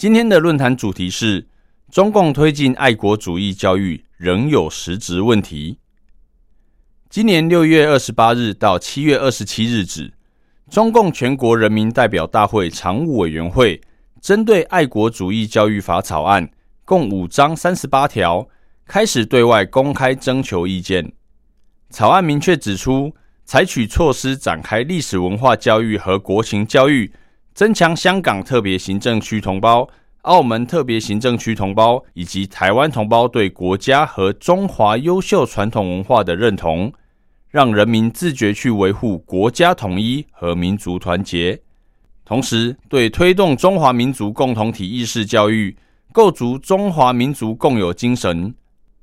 今天的论坛主题是：中共推进爱国主义教育仍有实质问题。今年六月二十八日到七月二十七日止，中共全国人民代表大会常务委员会针对《爱国主义教育法》草案共五章三十八条，开始对外公开征求意见。草案明确指出。采取措施展开历史文化教育和国情教育，增强香港特别行政区同胞、澳门特别行政区同胞以及台湾同胞对国家和中华优秀传统文化的认同，让人民自觉去维护国家统一和民族团结。同时，对推动中华民族共同体意识教育，构筑中华民族共有精神。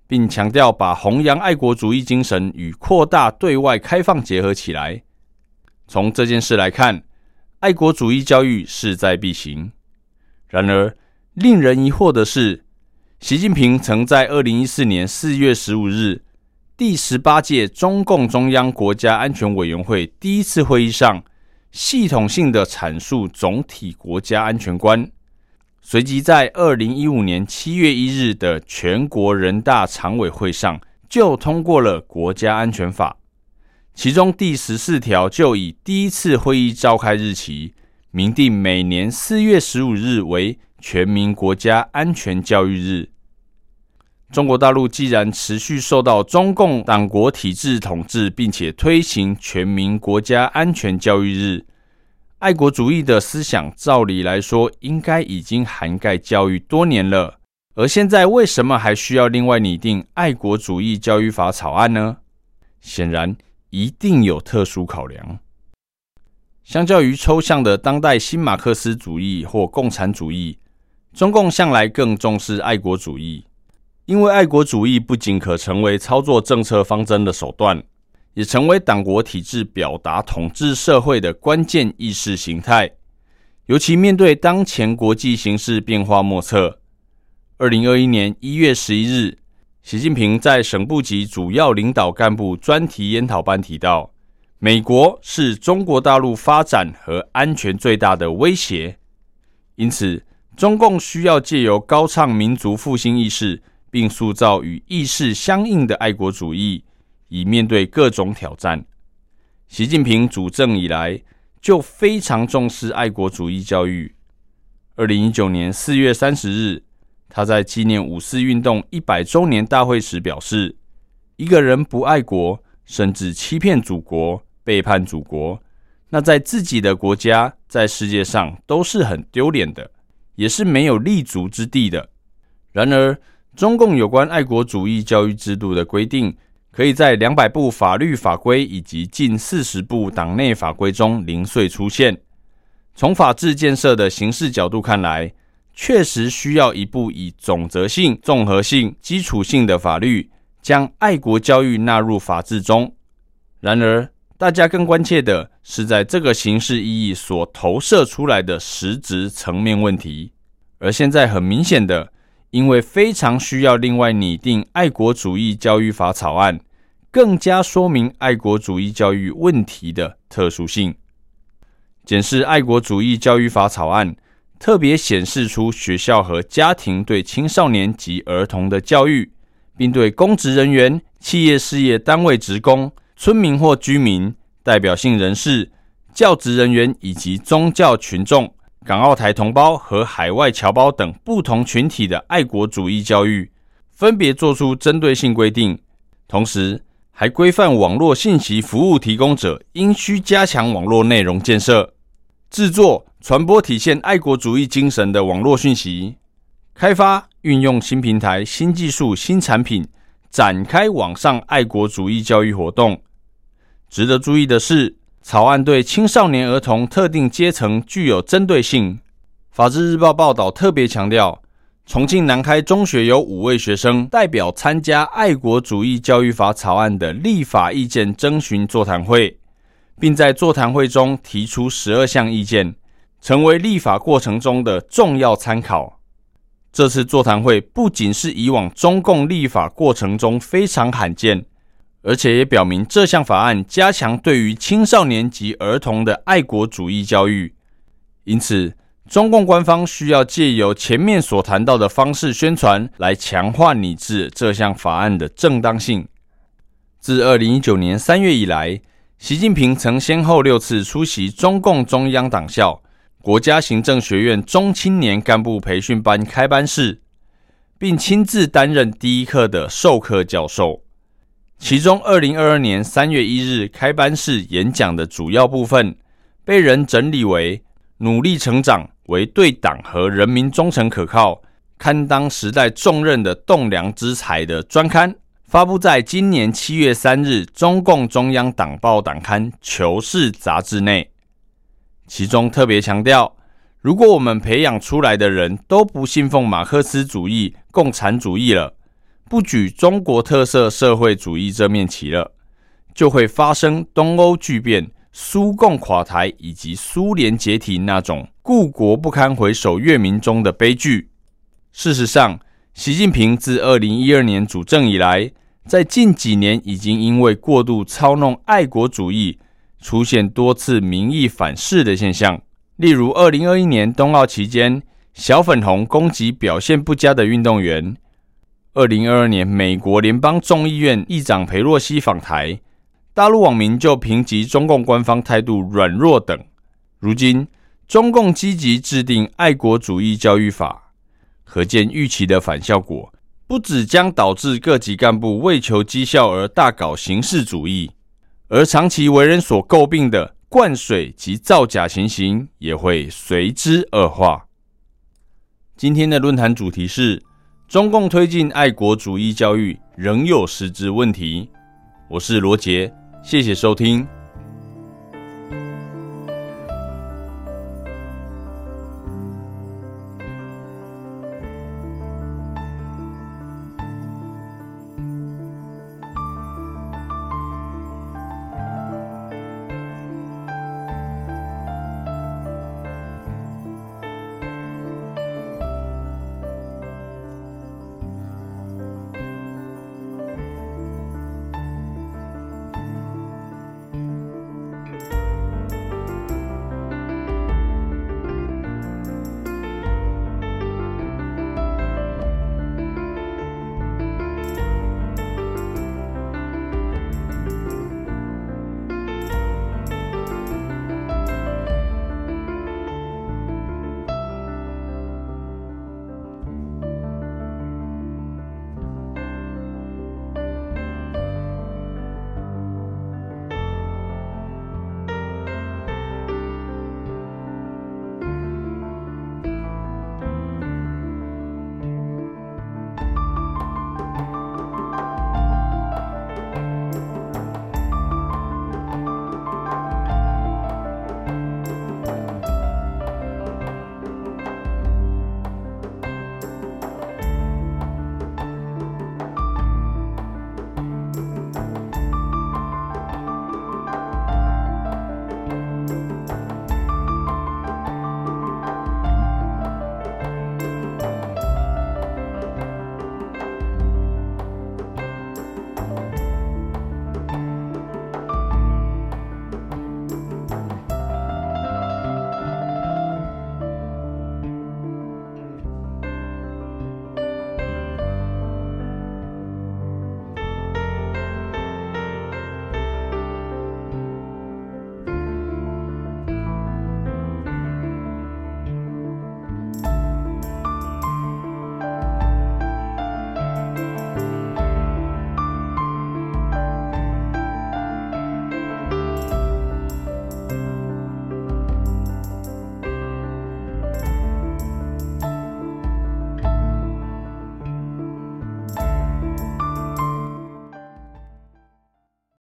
并强调把弘扬爱国主义精神与扩大对外开放结合起来。从这件事来看，爱国主义教育势在必行。然而，令人疑惑的是，习近平曾在二零一四年四月十五日第十八届中共中央国家安全委员会第一次会议上，系统性的阐述总体国家安全观。随即在二零一五年七月一日的全国人大常委会上，就通过了国家安全法，其中第十四条就以第一次会议召开日期，明定每年四月十五日为全民国家安全教育日。中国大陆既然持续受到中共党国体制统治，并且推行全民国家安全教育日。爱国主义的思想，照理来说应该已经涵盖教育多年了，而现在为什么还需要另外拟定《爱国主义教育法》草案呢？显然一定有特殊考量。相较于抽象的当代新马克思主义或共产主义，中共向来更重视爱国主义，因为爱国主义不仅可成为操作政策方针的手段。也成为党国体制表达统治社会的关键意识形态，尤其面对当前国际形势变化莫测。二零二一年一月十一日，习近平在省部级主要领导干部专题研讨班提到，美国是中国大陆发展和安全最大的威胁，因此，中共需要借由高唱民族复兴意识，并塑造与意识相应的爱国主义。以面对各种挑战，习近平主政以来就非常重视爱国主义教育。二零一九年四月三十日，他在纪念五四运动一百周年大会时表示：“一个人不爱国，甚至欺骗祖国、背叛祖国，那在自己的国家、在世界上都是很丢脸的，也是没有立足之地的。”然而，中共有关爱国主义教育制度的规定。可以在两百部法律法规以及近四十部党内法规中零碎出现。从法治建设的形式角度看来，确实需要一部以总则性、综合性、基础性的法律，将爱国教育纳入法治中。然而，大家更关切的是，在这个形式意义所投射出来的实质层面问题。而现在很明显的，因为非常需要另外拟定《爱国主义教育法》草案。更加说明爱国主义教育问题的特殊性。检视《爱国主义教育法》草案，特别显示出学校和家庭对青少年及儿童的教育，并对公职人员、企业事业单位职工、村民或居民、代表性人士、教职人员以及宗教群众、港澳台同胞和海外侨胞等不同群体的爱国主义教育，分别作出针对性规定，同时。还规范网络信息服务提供者应需加强网络内容建设，制作、传播体现爱国主义精神的网络讯息，开发、运用新平台、新技术、新产品，展开网上爱国主义教育活动。值得注意的是，草案对青少年儿童特定阶层具有针对性，法制日报报道特别强调，重庆南开中学有五位学生代表参加《爱国主义教育法》草案的立法意见征询座谈会，并在座谈会中提出十二项意见，成为立法过程中的重要参考。这次座谈会不仅是以往中共立法过程中非常罕见。而且也表明，这项法案加强对于青少年及儿童的爱国主义教育。因此，中共官方需要借由前面所谈到的方式宣传，来强化拟制这项法案的正当性。自二零一九年三月以来，习近平曾先后六次出席中共中央党校、国家行政学院中青年干部培训班开班式，并亲自担任第一课的授课教授。其中，二零二二年三月一日开班式演讲的主要部分，被人整理为“努力成长为对党和人民忠诚可靠、堪当时代重任的栋梁之才”的专刊，发布在今年七月三日中共中央党报党刊《求是》杂志内。其中特别强调，如果我们培养出来的人都不信奉马克思主义、共产主义了。不举中国特色社会主义这面旗了，就会发生东欧巨变、苏共垮台以及苏联解体那种故国不堪回首月明中的悲剧。事实上，习近平自二零一二年主政以来，在近几年已经因为过度操弄爱国主义，出现多次民意反噬的现象。例如，二零二一年冬奥期间，小粉红攻击表现不佳的运动员。二零二二年，美国联邦众议院议长佩洛西访台，大陆网民就评级中共官方态度软弱等。如今，中共积极制定爱国主义教育法，可见预期的反效果，不只将导致各级干部为求绩效而大搞形式主义，而长期为人所诟病的灌水及造假情形也会随之恶化。今天的论坛主题是。中共推进爱国主义教育仍有实质问题。我是罗杰，谢谢收听。